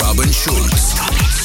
Robin Schulz.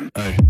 Hey.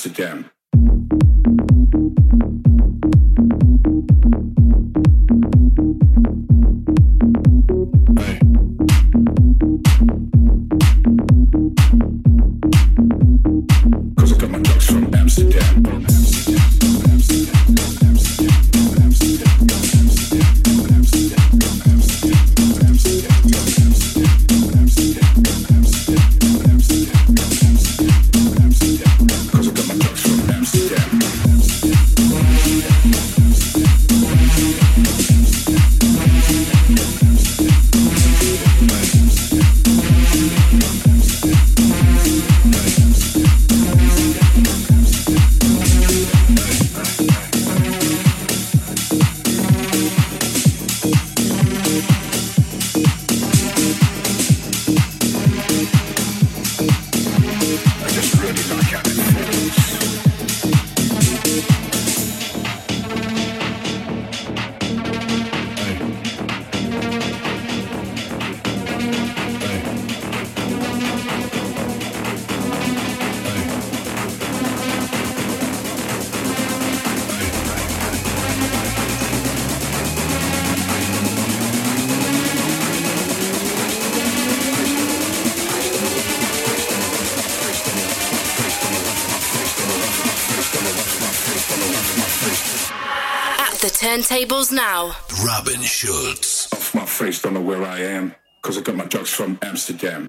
Amsterdam. The turntables now. Robin Schulz. Off my face, don't know where I am. Cause I got my drugs from Amsterdam.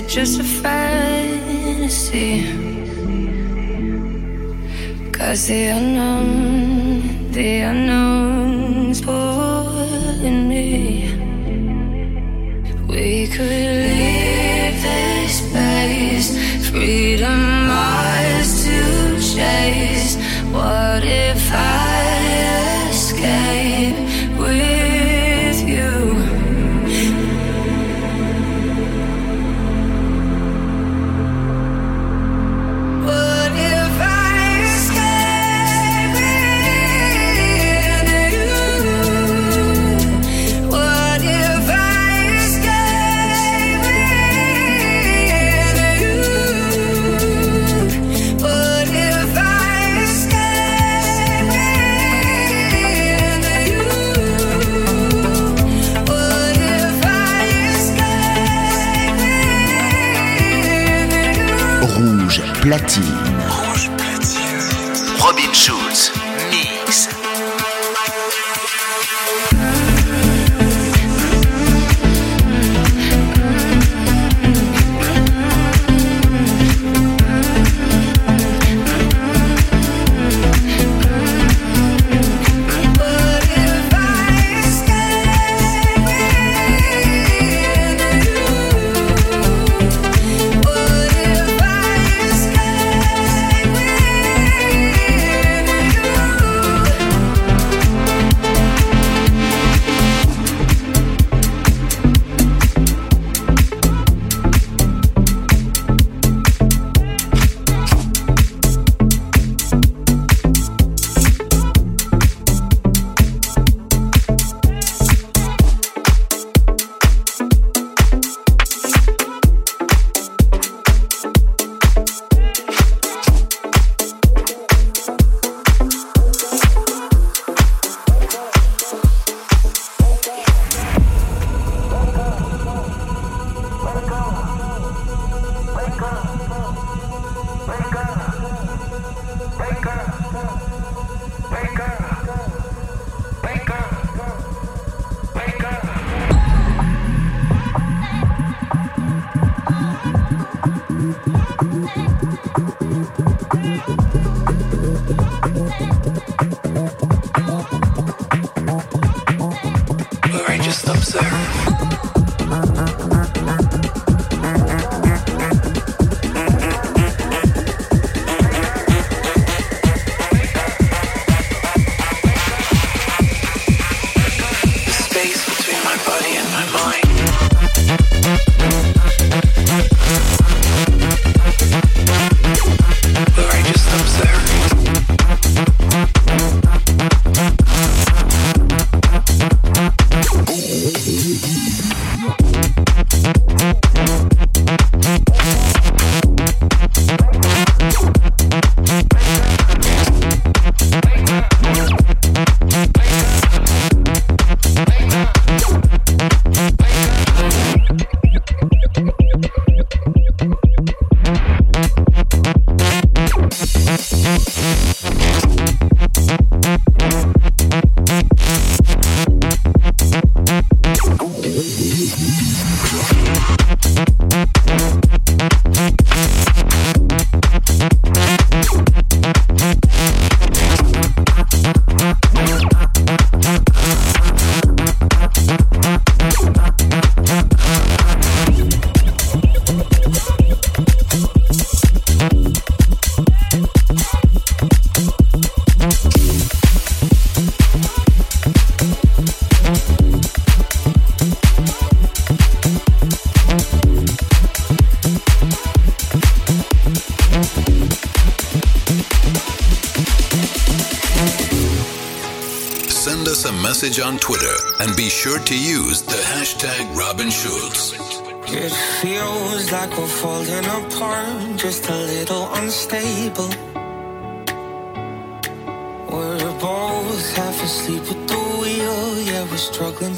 Cause the unknown, the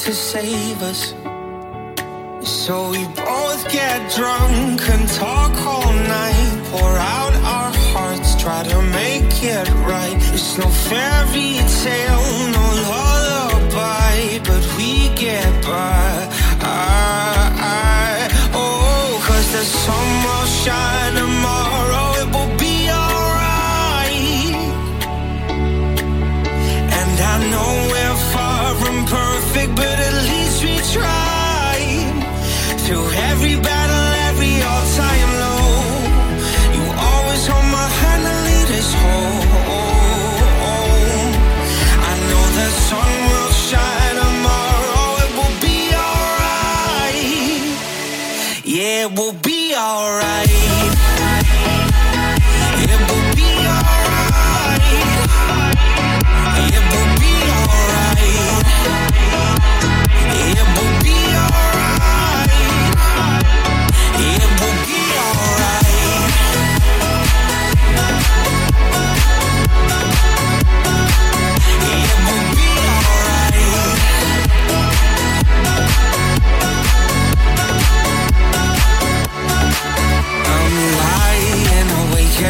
to save us. So we both get drunk and talk all night, pour out our hearts, try to make it right. It's no fairy tale, no lullaby, but we get by. I, I, oh, cause the sun will shine tomorrow, it will be to everybody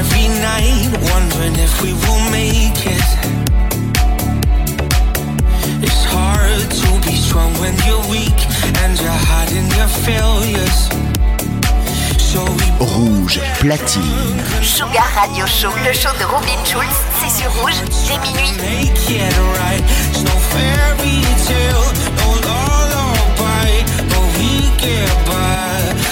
every night, wondering if we will make it. It's hard to be strong when you're weak and you're hiding your failures. So we Rouge, platine. Sugar Radio Show, le show de Robin Schulz, c'est sur Rouge, dès minuit. Make it right, it's no fairy tale, no lullaby, but we get by.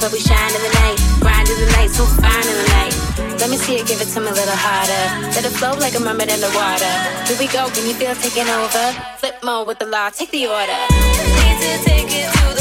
but we shine in the night. Grind in the night, so fine in the night. Let me see it, give it to me a little harder. Let it flow like a mermaid in the water. Here we go, can you feel taking over? Flip mode with the law, take the order. Need to take it to the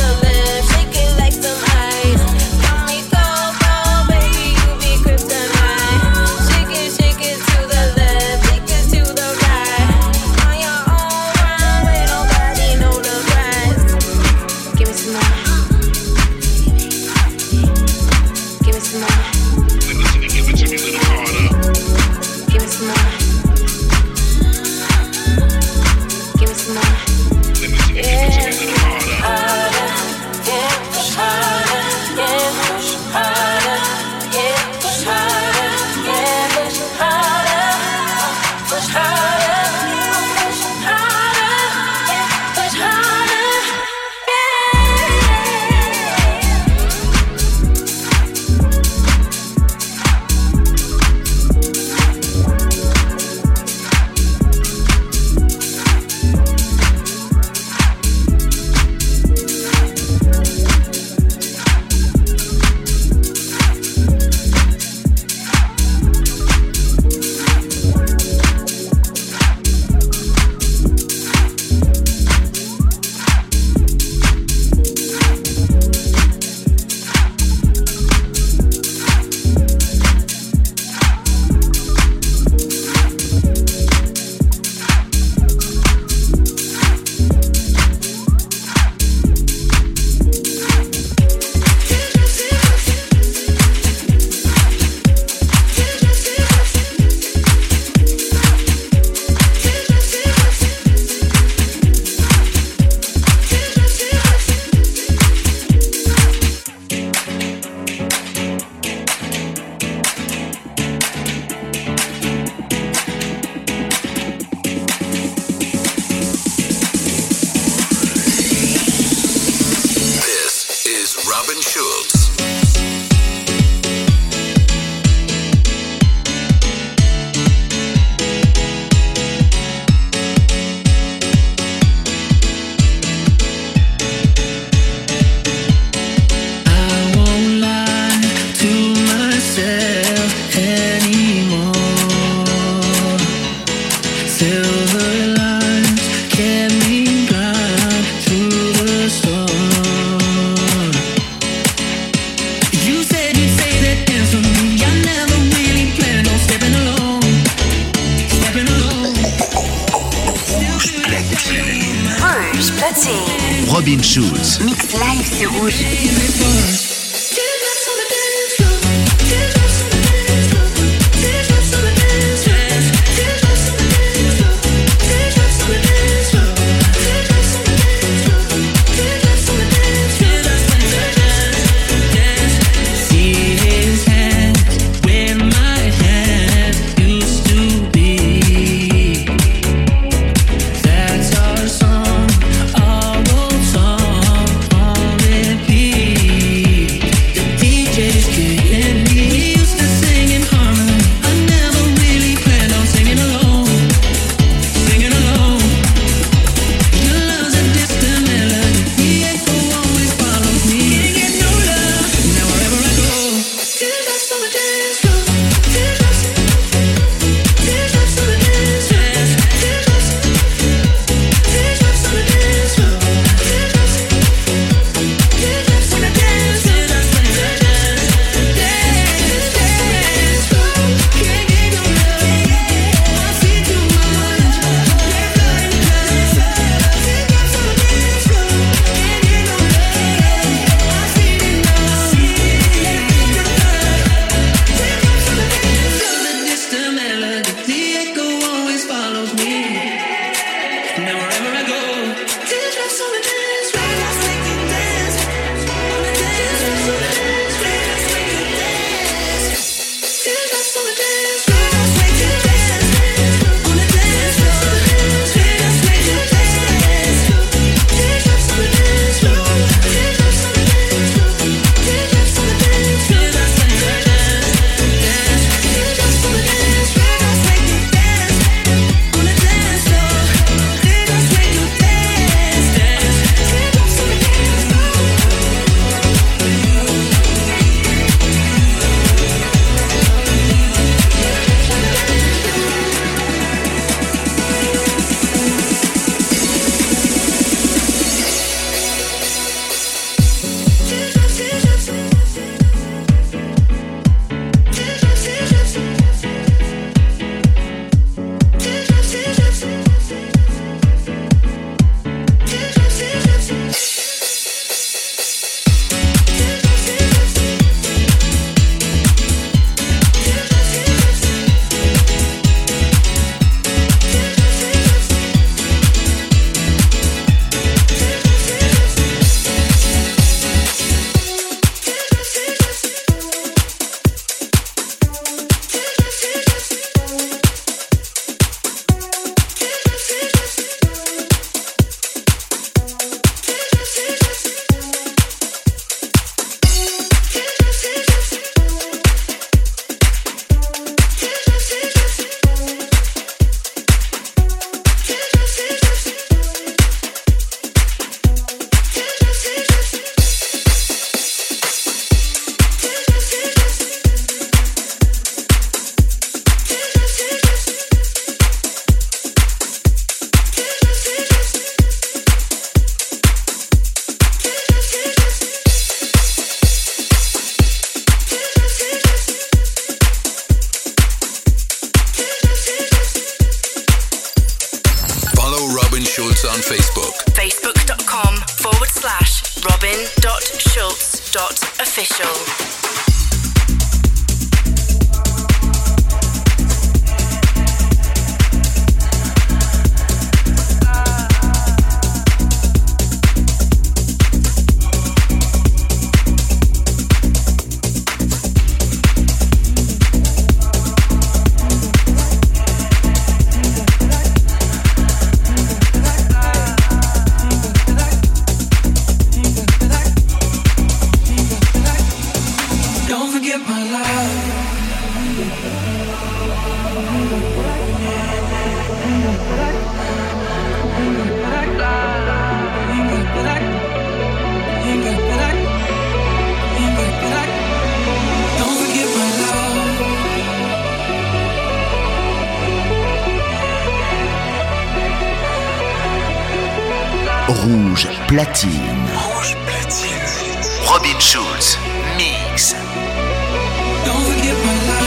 Rouge platine. Rouge platine. Robin Schulz, mix. Don't forget my life.